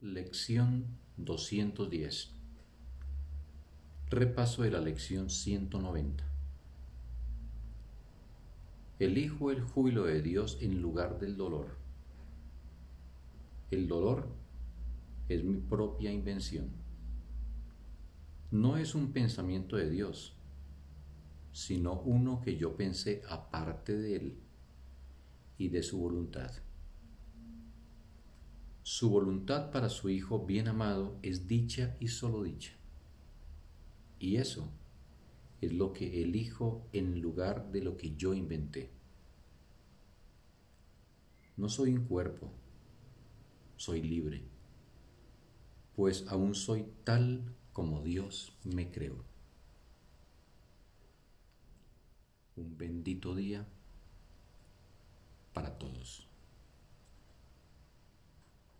Lección 210 Repaso de la lección 190 Elijo el júbilo de Dios en lugar del dolor. El dolor es mi propia invención. No es un pensamiento de Dios, sino uno que yo pensé aparte de Él y de su voluntad. Su voluntad para su Hijo bien amado es dicha y solo dicha. Y eso es lo que elijo en lugar de lo que yo inventé. No soy un cuerpo, soy libre, pues aún soy tal como Dios me creó. Un bendito día para todos.